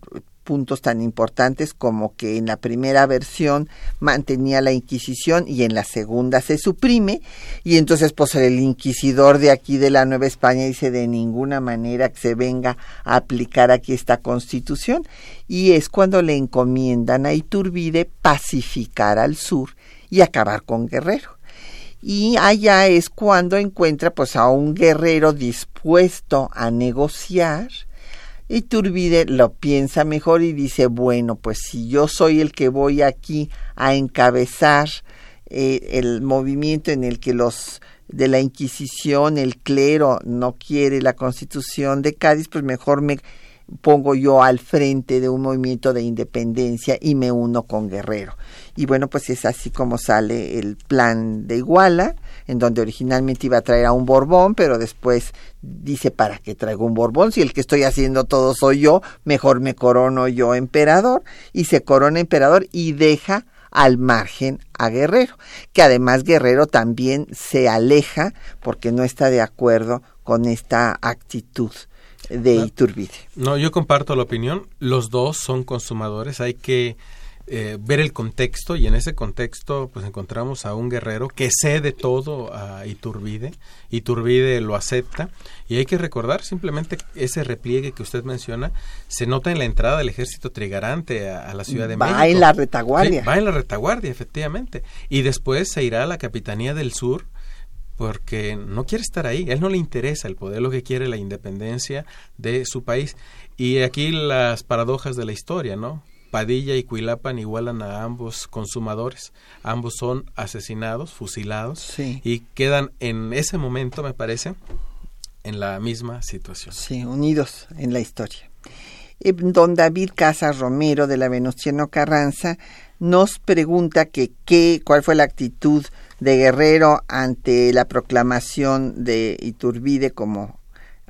puntos tan importantes como que en la primera versión mantenía la Inquisición y en la segunda se suprime y entonces pues el inquisidor de aquí de la Nueva España dice de ninguna manera que se venga a aplicar aquí esta constitución y es cuando le encomiendan a Iturbide pacificar al sur y acabar con Guerrero. Y allá es cuando encuentra pues a un guerrero dispuesto a negociar. Iturbide lo piensa mejor y dice, bueno, pues si yo soy el que voy aquí a encabezar eh, el movimiento en el que los de la Inquisición, el clero no quiere la constitución de Cádiz, pues mejor me pongo yo al frente de un movimiento de independencia y me uno con Guerrero. Y bueno, pues es así como sale el plan de Iguala, en donde originalmente iba a traer a un Borbón, pero después dice, ¿para qué traigo un Borbón? Si el que estoy haciendo todo soy yo, mejor me corono yo emperador. Y se corona emperador y deja al margen a Guerrero, que además Guerrero también se aleja porque no está de acuerdo con esta actitud de Iturbide. No, yo comparto la opinión. Los dos son consumadores. Hay que eh, ver el contexto y en ese contexto pues encontramos a un guerrero que cede todo a Iturbide. Iturbide lo acepta y hay que recordar simplemente ese repliegue que usted menciona se nota en la entrada del ejército trigarante a, la Ciudad de México. Va en la retaguardia. va en la retaguardia, efectivamente. Y después se irá a la Capitanía del Sur porque no quiere estar ahí, él no le interesa el poder, lo que quiere la independencia de su país. Y aquí las paradojas de la historia, ¿no? Padilla y Cuilapan igualan a ambos consumadores, ambos son asesinados, fusilados y quedan en ese momento, me parece, en la misma situación. Sí, unidos en la historia. Don David Casas Romero de la Venustiano Carranza nos pregunta que qué, cuál fue la actitud de Guerrero ante la proclamación de Iturbide como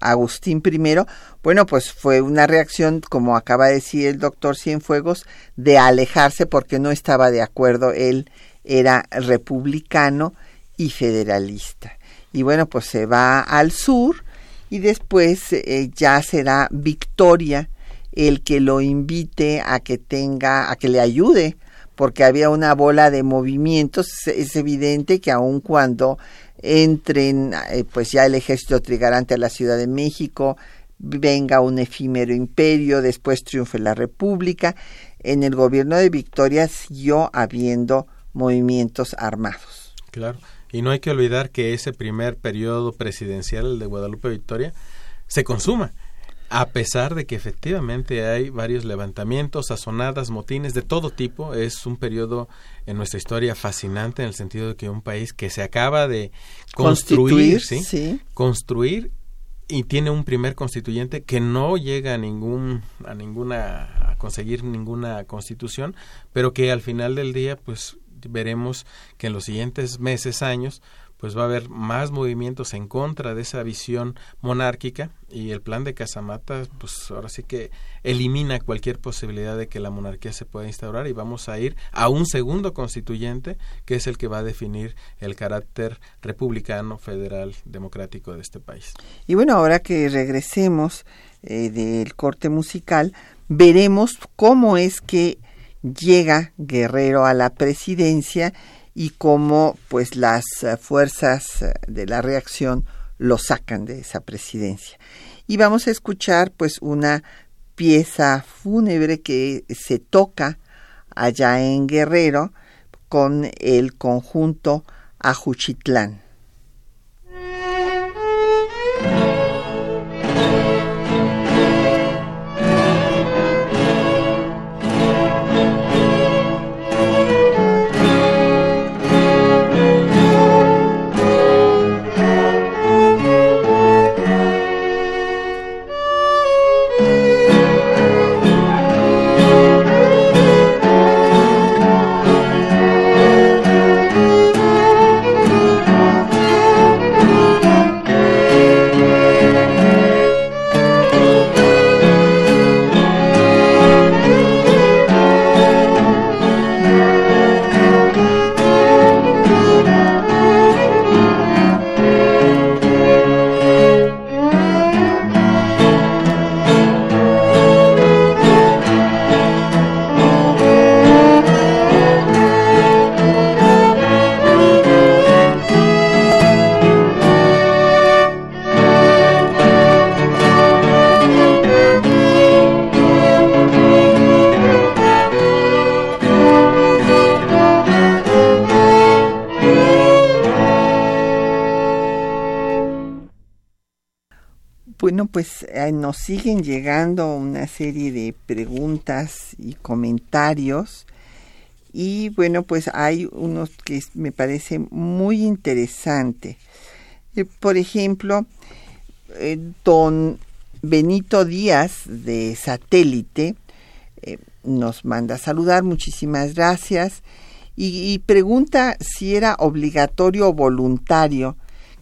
Agustín I, bueno, pues fue una reacción, como acaba de decir el doctor Cienfuegos, de alejarse porque no estaba de acuerdo. Él era republicano y federalista. Y bueno, pues se va al sur y después eh, ya será Victoria el que lo invite a que tenga, a que le ayude porque había una bola de movimientos. Es evidente que aun cuando entren eh, pues ya el ejército trigarante a la Ciudad de México, venga un efímero imperio, después triunfe la República. En el gobierno de Victoria siguió habiendo movimientos armados. Claro, y no hay que olvidar que ese primer periodo presidencial, el de Guadalupe Victoria, se consuma a pesar de que efectivamente hay varios levantamientos, sazonadas, motines de todo tipo, es un periodo en nuestra historia fascinante en el sentido de que un país que se acaba de construir, ¿sí? construir y tiene un primer constituyente que no llega a ningún a ninguna a conseguir ninguna constitución, pero que al final del día pues veremos que en los siguientes meses, años, pues va a haber más movimientos en contra de esa visión monárquica y el plan de Casamata, pues ahora sí que elimina cualquier posibilidad de que la monarquía se pueda instaurar y vamos a ir a un segundo constituyente que es el que va a definir el carácter republicano, federal, democrático de este país. Y bueno, ahora que regresemos eh, del corte musical, veremos cómo es que llega Guerrero a la presidencia y cómo pues las eh, fuerzas eh, de la reacción lo sacan de esa presidencia. Y vamos a escuchar pues una pieza fúnebre que se toca allá en Guerrero con el conjunto Ajuchitlán. Eh, nos siguen llegando una serie de preguntas y comentarios y bueno, pues hay unos que me parece muy interesante. Eh, por ejemplo, eh, don Benito Díaz de Satélite nos manda a saludar, muchísimas gracias, y pregunta si era obligatorio o voluntario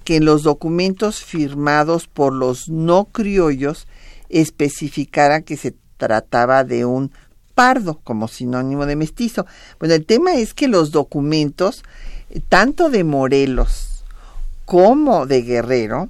que en los documentos firmados por los no criollos especificara que se trataba de un pardo como sinónimo de mestizo. Bueno, el tema es que los documentos, tanto de Morelos como de Guerrero,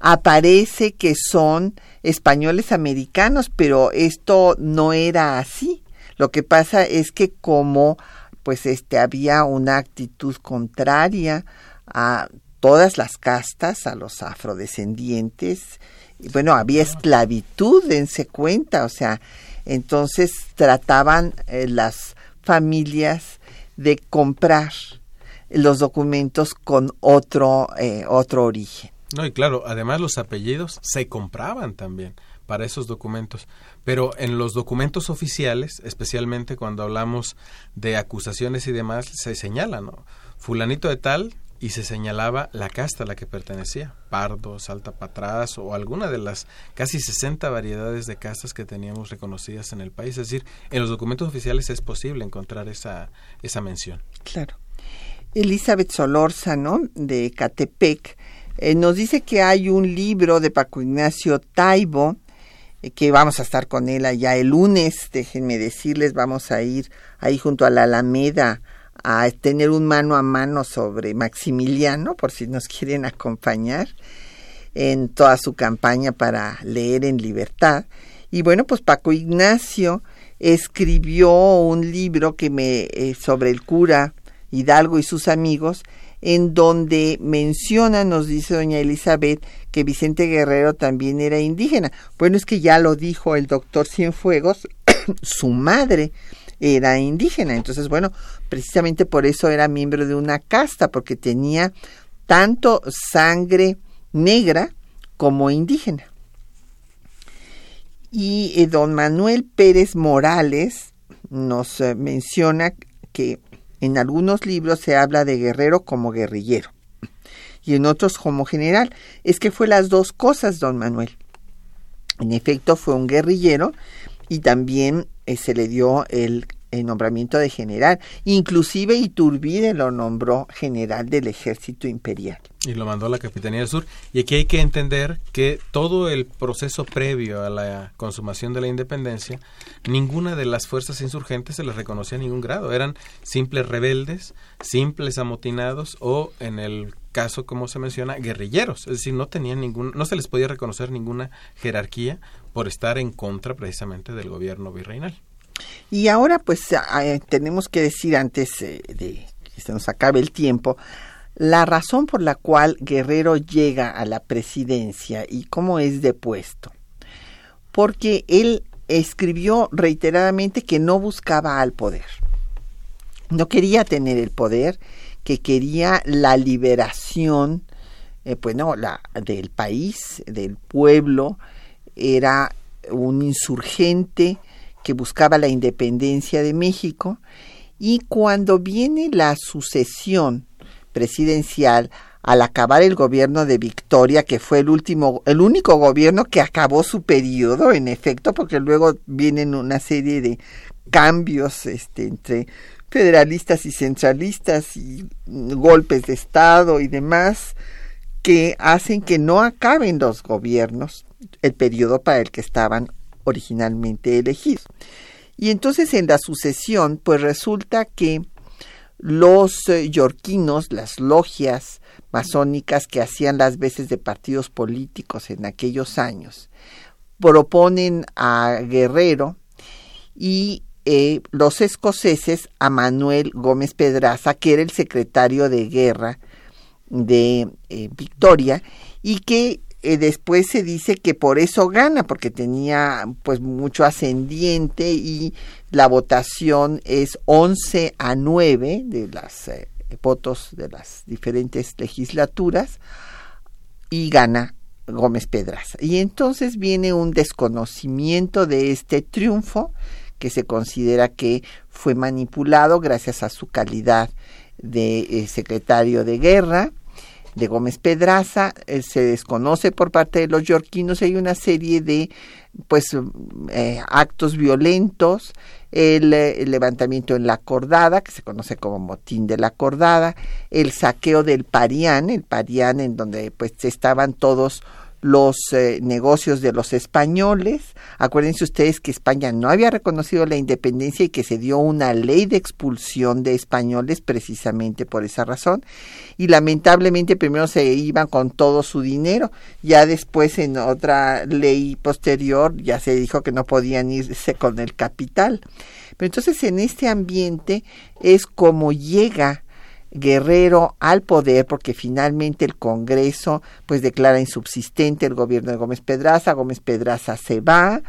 aparece que son españoles americanos, pero esto no era así. Lo que pasa es que como pues este había una actitud contraria a todas las castas, a los afrodescendientes. Y bueno, había esclavitud, dense cuenta, o sea, entonces trataban eh, las familias de comprar los documentos con otro, eh, otro origen. No, y claro, además los apellidos se compraban también para esos documentos. Pero en los documentos oficiales, especialmente cuando hablamos de acusaciones y demás, se señala, ¿no? Fulanito de tal y se señalaba la casta a la que pertenecía, pardo, salta atrás o alguna de las casi 60 variedades de castas que teníamos reconocidas en el país. Es decir, en los documentos oficiales es posible encontrar esa, esa mención. Claro. Elizabeth Solórzano, de Catepec, eh, nos dice que hay un libro de Paco Ignacio Taibo, eh, que vamos a estar con él allá el lunes, déjenme decirles, vamos a ir ahí junto a la Alameda a tener un mano a mano sobre Maximiliano, por si nos [laughs] quieren acompañar en toda su campaña para leer en libertad. Y bueno, pues Paco Ignacio escribió un libro que me eh, sobre el cura Hidalgo y sus amigos, en donde menciona, nos dice doña Elizabeth, que Vicente Guerrero también era indígena. Bueno, es que ya lo dijo el doctor Cienfuegos, [coughs] su madre era indígena. Entonces, bueno, precisamente por eso era miembro de una casta, porque tenía tanto sangre negra como indígena. Y eh, don Manuel Pérez Morales nos eh, menciona que en algunos libros se habla de guerrero como guerrillero y en otros como general. Es que fue las dos cosas, don Manuel. En efecto, fue un guerrillero y también eh, se le dio el, nombramiento de general. Inclusive Iturbide lo nombró general del ejército imperial. Y lo mandó a la Capitanía del Sur. Y aquí hay que entender que todo el proceso previo a la consumación de la independencia, ninguna de las fuerzas insurgentes se les reconocía ningún grado. Eran simples rebeldes, simples amotinados o, en el caso, como se menciona, guerrilleros. Es decir, no tenían ningún, no se les podía reconocer ninguna jerarquía por estar en contra precisamente del gobierno virreinal. Y ahora, pues, tenemos que decir antes eh, de que se nos acabe el tiempo, la razón por la cual Guerrero llega a la presidencia y cómo es depuesto. Porque él escribió reiteradamente que no buscaba al poder. No quería tener el poder, que quería la liberación, eh, pues no, la, del país, del pueblo. Era un insurgente que buscaba la independencia de México. Y cuando viene la sucesión presidencial al acabar el gobierno de Victoria, que fue el último, el único gobierno que acabó su periodo, en efecto, porque luego vienen una serie de cambios este, entre federalistas y centralistas y golpes de Estado y demás, que hacen que no acaben los gobiernos el periodo para el que estaban originalmente elegidos. Y entonces en la sucesión, pues resulta que los eh, yorquinos, las logias masónicas que hacían las veces de partidos políticos en aquellos años, proponen a Guerrero y eh, los escoceses a Manuel Gómez Pedraza, que era el secretario de guerra de eh, Victoria, y que eh, después se dice que por eso gana, porque tenía pues mucho ascendiente y la votación es 11 a 9 de las eh, votos de las diferentes legislaturas y gana Gómez Pedraza. Y entonces viene un desconocimiento de este triunfo que se considera que fue manipulado gracias a su calidad de eh, secretario de guerra de Gómez Pedraza, eh, se desconoce por parte de los yorquinos, hay una serie de pues eh, actos violentos, el, el, levantamiento en la cordada, que se conoce como motín de la cordada, el saqueo del Parián, el Parián en donde pues estaban todos los eh, negocios de los españoles. Acuérdense ustedes que España no había reconocido la independencia y que se dio una ley de expulsión de españoles precisamente por esa razón. Y lamentablemente primero se iban con todo su dinero, ya después en otra ley posterior ya se dijo que no podían irse con el capital. Pero entonces en este ambiente es como llega Guerrero al poder porque finalmente el Congreso pues declara insubsistente el gobierno de Gómez Pedraza, Gómez Pedraza se va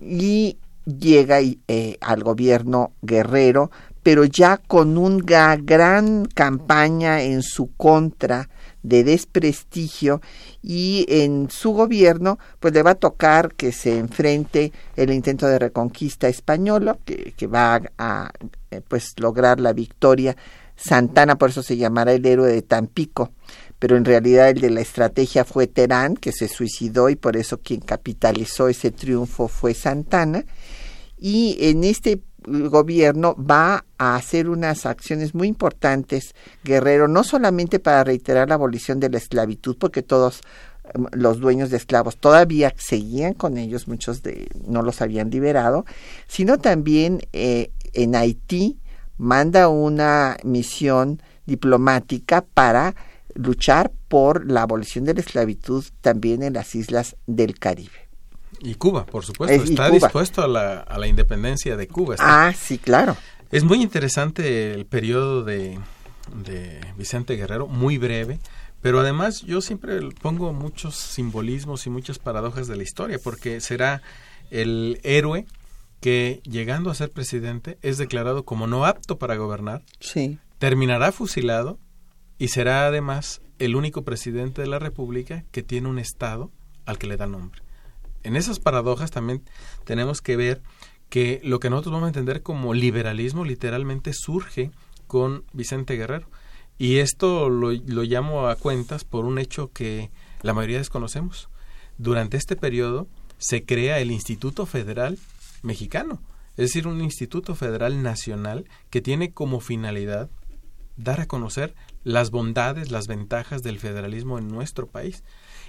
y llega eh, al gobierno Guerrero, pero ya con una gran campaña en su contra de desprestigio y en su gobierno pues le va a tocar que se enfrente el intento de reconquista española que, va a, eh, pues lograr la victoria Santana, por eso se llamará el héroe de Tampico, pero en realidad el de la estrategia fue Terán, que se suicidó y por eso quien capitalizó ese triunfo fue Santana. Y en este gobierno va a hacer unas acciones muy importantes, Guerrero, no solamente para reiterar la abolición de la esclavitud, porque todos em, los dueños de esclavos todavía seguían con ellos, muchos de no los habían liberado, sino también eh, en Haití manda una misión diplomática para luchar por la abolición de la esclavitud también en las islas del Caribe. Y Cuba, por supuesto, está dispuesto a la, a la, independencia de Cuba. Ah, sí, claro. Es muy interesante el periodo de, de Vicente Guerrero, muy breve, pero además yo siempre pongo muchos simbolismos y muchas paradojas de la historia, porque será el héroe que llegando a ser presidente es declarado como no apto para gobernar, Sí. terminará fusilado y será además el único presidente de la República que tiene un Estado al que le da nombre. En esas paradojas también tenemos que ver que lo que nosotros vamos a entender como liberalismo literalmente surge con Vicente Guerrero. Y esto lo, lo llamo a cuentas por un hecho que la mayoría desconocemos. Durante este periodo se crea el Instituto Federal Mexicano, es decir, un Instituto Federal Nacional que tiene como finalidad dar a conocer las bondades, las ventajas del federalismo en nuestro país.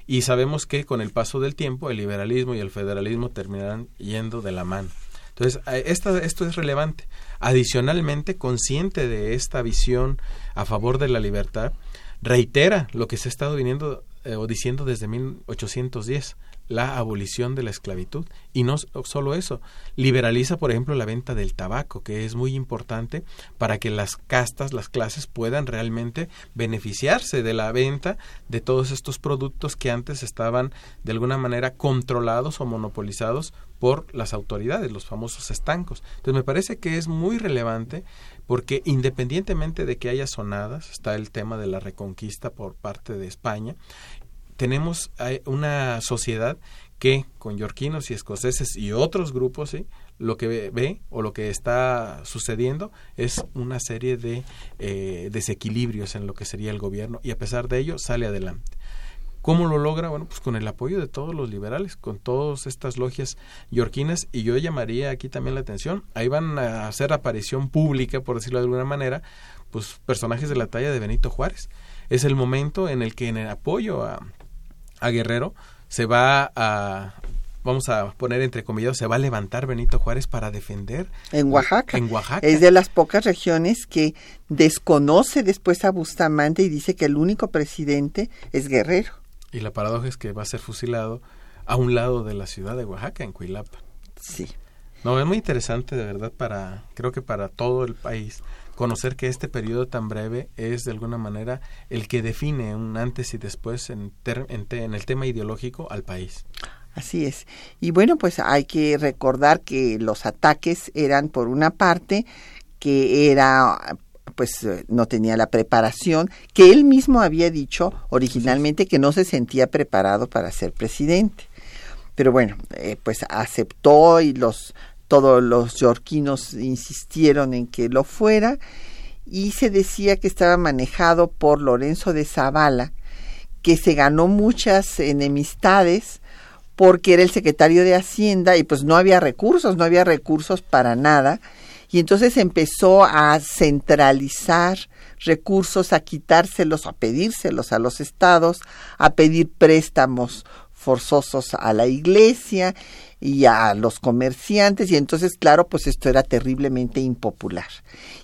Y sabemos que con el paso del tiempo el liberalismo y el federalismo terminarán yendo de la mano. Entonces, esta- esto es relevante. Adicionalmente, consciente de esta visión a favor de la libertad, reitera lo que se ha estado viniendo eh, o diciendo desde 1810, la abolición de la esclavitud. Y no solo eso, liberaliza, por ejemplo, la venta del tabaco, que es muy importante para que las castas, las clases puedan realmente beneficiarse de la venta de todos estos productos que antes estaban de alguna manera controlados o monopolizados por las autoridades, los famosos estancos. Entonces me parece que es muy relevante porque independientemente de que haya sonadas, está el tema de la reconquista por parte de España, tenemos una sociedad que con yorquinos y escoceses y otros grupos, ¿sí? lo que ve, ve o lo que está sucediendo es una serie de eh, desequilibrios en lo que sería el gobierno y a pesar de ello sale adelante. ¿Cómo lo logra? Bueno, pues con el apoyo de todos los liberales, con todas estas logias yorquinas y yo llamaría aquí también la atención, ahí van a hacer aparición pública, por decirlo de alguna manera, pues personajes de la talla de Benito Juárez. Es el momento en el que en el apoyo a, a Guerrero se va a vamos a poner entre comillas se va a levantar Benito Juárez para defender En Oaxaca. en Oaxaca Es de las pocas regiones que desconoce después a Bustamante y dice que el único presidente es Guerrero. y la paradoja es que va a ser fusilado a un lado de la ciudad de Oaxaca en Cuilapa Sí. no es muy interesante de verdad para creo que para todo el país conocer que este periodo tan breve es de alguna manera el que define un antes y después en, ter- en te- en el tema ideológico al país Así es. Y bueno, pues hay que recordar que los ataques eran por una parte que era pues no tenía la preparación, que él mismo había dicho originalmente que no se sentía preparado para ser presidente. Pero bueno, eh, pues aceptó y los todos los yorquinos insistieron en que lo fuera y se decía que estaba manejado por Lorenzo de Zavala, que se ganó muchas enemistades porque era el secretario de Hacienda y pues no había recursos, no había recursos para nada. Y entonces empezó a centralizar recursos, a quitárselos, a pedírselos a los estados, a pedir préstamos forzosos a la iglesia y a los comerciantes y entonces claro pues esto era terriblemente impopular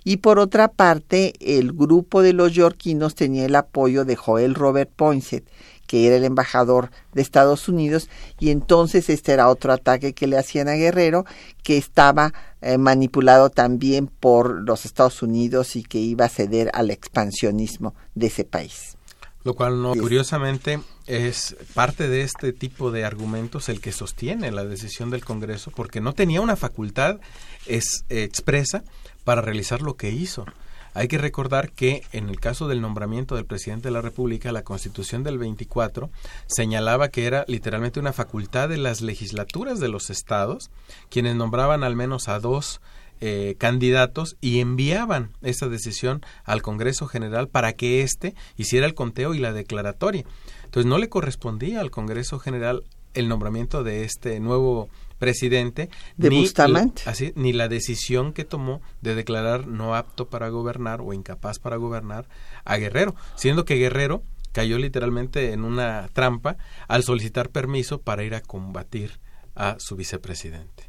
y por otra parte el grupo de los yorquinos tenía el apoyo de Joel Robert Poinsett que era el embajador de Estados Unidos y entonces este era otro ataque que le hacían a Guerrero que estaba eh, manipulado también por los Estados Unidos y que iba a ceder al expansionismo de ese país. Lo cual, no, curiosamente, es parte de este tipo de argumentos el que sostiene la decisión del Congreso, porque no tenía una facultad es, eh, expresa para realizar lo que hizo. Hay que recordar que en el caso del nombramiento del presidente de la República, la Constitución del 24 señalaba que era literalmente una facultad de las legislaturas de los estados, quienes nombraban al menos a dos eh, candidatos y enviaban esa decisión al Congreso General para que éste hiciera el conteo y la declaratoria. Entonces no le correspondía al Congreso General el nombramiento de este nuevo presidente De ni, Bustamante. la- así, ni la decisión que tomó de declarar no apto para gobernar o incapaz para gobernar a Guerrero, siendo que Guerrero cayó literalmente en una trampa al solicitar permiso para ir a combatir a su vicepresidente.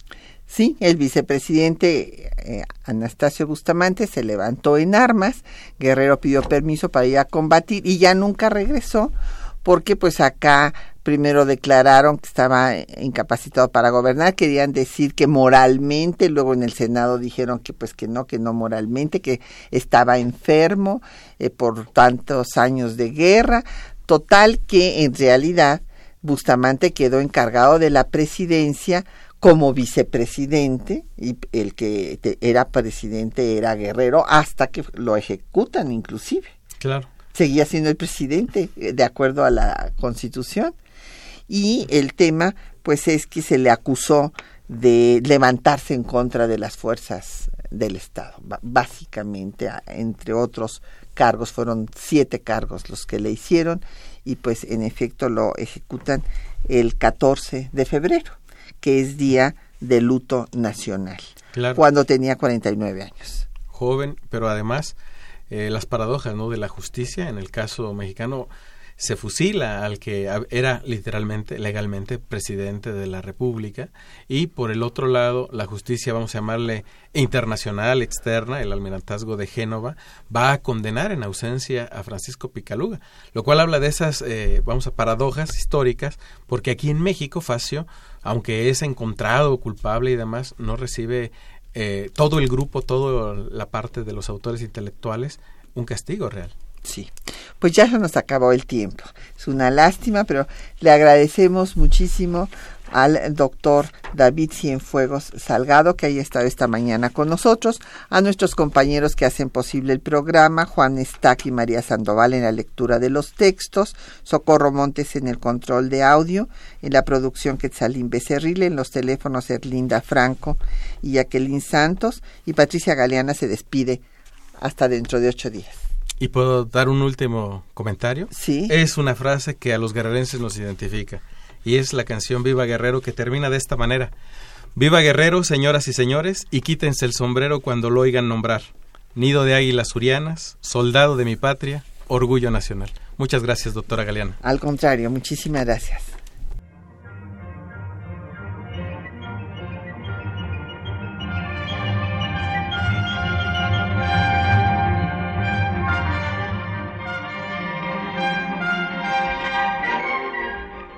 Sí, el vicepresidente eh, Anastasio Bustamante se levantó en armas, Guerrero pidió permiso para ir a combatir y ya nunca regresó porque pues acá primero declararon que estaba incapacitado para gobernar, querían decir que moralmente, luego en el Senado dijeron que pues que no, que no moralmente, que estaba enfermo eh, por tantos años de guerra, total que en realidad Bustamante quedó encargado de la presidencia como vicepresidente y el que era presidente era Guerrero hasta que lo ejecutan inclusive. Claro. Seguía siendo el presidente eh, de acuerdo a la Constitución y el tema pues es que se le acusó de levantarse en contra de las fuerzas del Estado. Básicamente, entre otros cargos, fueron siete cargos los que le hicieron y pues en efecto lo ejecutan el 14 de febrero que es día de luto nacional, cuando tenía 49 años. Joven, pero además eh, las paradojas ¿no? de la justicia, en el caso mexicano, se fusila al que era literalmente, legalmente, presidente de la República y por el otro lado la justicia, vamos a llamarle internacional, externa, el almirantazgo de Génova, va a condenar en ausencia a Francisco Picaluga, lo cual habla de esas, eh, vamos a, paradojas históricas, porque aquí en México Facio aunque es encontrado culpable y demás, no recibe eh, todo el grupo, toda la parte de los autores intelectuales, un castigo real. Sí, pues ya se nos acabó el tiempo. Es una lástima, pero le agradecemos muchísimo al doctor David Cienfuegos Salgado, que haya estado esta mañana con nosotros, a nuestros compañeros que hacen posible el programa, Juan Estac y María Sandoval en la lectura de los textos, Socorro Montes en el control de audio, en la producción Quetzalín Becerril, en los teléfonos Erlinda Franco y Jacqueline Santos, y Patricia Galeana se despide hasta dentro de ocho días. ¿Y puedo dar un último comentario? Sí. Es una frase que a los guerrerenses nos identifica y es la canción Viva Guerrero que termina de esta manera. Viva Guerrero, señoras y señores, y quítense el sombrero cuando lo oigan nombrar. Nido de águilas urianas, soldado de mi patria, orgullo nacional. Muchas gracias, doctora Galeana. Al contrario, muchísimas gracias.